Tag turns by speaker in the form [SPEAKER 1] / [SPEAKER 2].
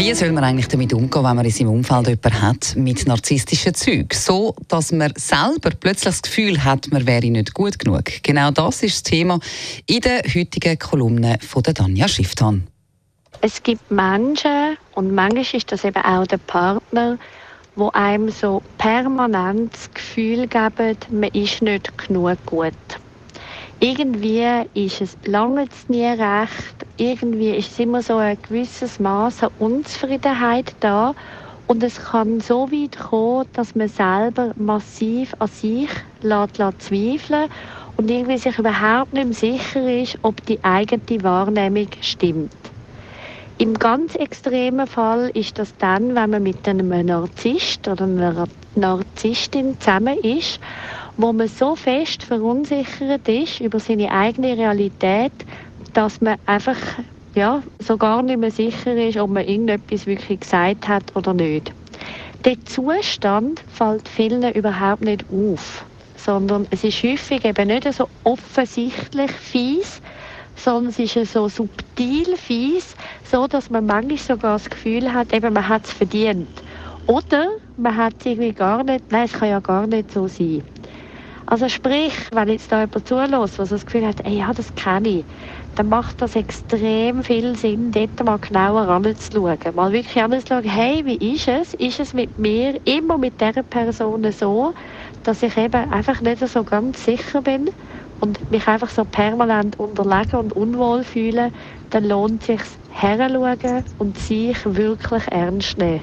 [SPEAKER 1] wie soll man eigentlich damit umgehen, wenn man in seinem Umfeld jemanden hat mit narzisstischen Zügen? So, dass man selber plötzlich das Gefühl hat, man wäre nicht gut genug. Genau das ist das Thema in der heutigen Kolumne von der Danja Schifftan.
[SPEAKER 2] Es gibt Menschen, und manchmal ist das eben auch der Partner, wo einem so permanent das Gefühl geben, man ist nicht genug gut irgendwie ist es lange nie recht. Irgendwie ist immer so ein gewisses Maß an Unzufriedenheit da. Und es kann so weit kommen, dass man selber massiv an sich lässt, lässt zweifeln und irgendwie sich überhaupt nicht mehr sicher ist, ob die eigene Wahrnehmung stimmt. Im ganz extremen Fall ist das dann, wenn man mit einem Narzisst oder einer Narzisstin zusammen ist wo man so fest verunsichert ist über seine eigene Realität, dass man einfach ja, so gar nicht mehr sicher ist, ob man irgendetwas wirklich gesagt hat oder nicht. Der Zustand fällt vielen überhaupt nicht auf, sondern es ist häufig eben nicht so offensichtlich fies, sondern es ist so subtil fies, so dass man manchmal sogar das Gefühl hat, eben man hat es verdient. Oder man hat es irgendwie gar nicht, nein, es kann ja gar nicht so sein. Also sprich, wenn jetzt da jemand zulässt, so das Gefühl hat, ey, ja, das kenne ich, dann macht das extrem viel Sinn, dort mal genauer anzuschauen. Mal wirklich anzuschauen, hey, wie ist es? Ist es mit mir immer mit dieser Person so, dass ich eben einfach nicht so ganz sicher bin und mich einfach so permanent unterlegen und unwohl fühle, dann lohnt es sich herzuschauen und sich wirklich ernst nehmen.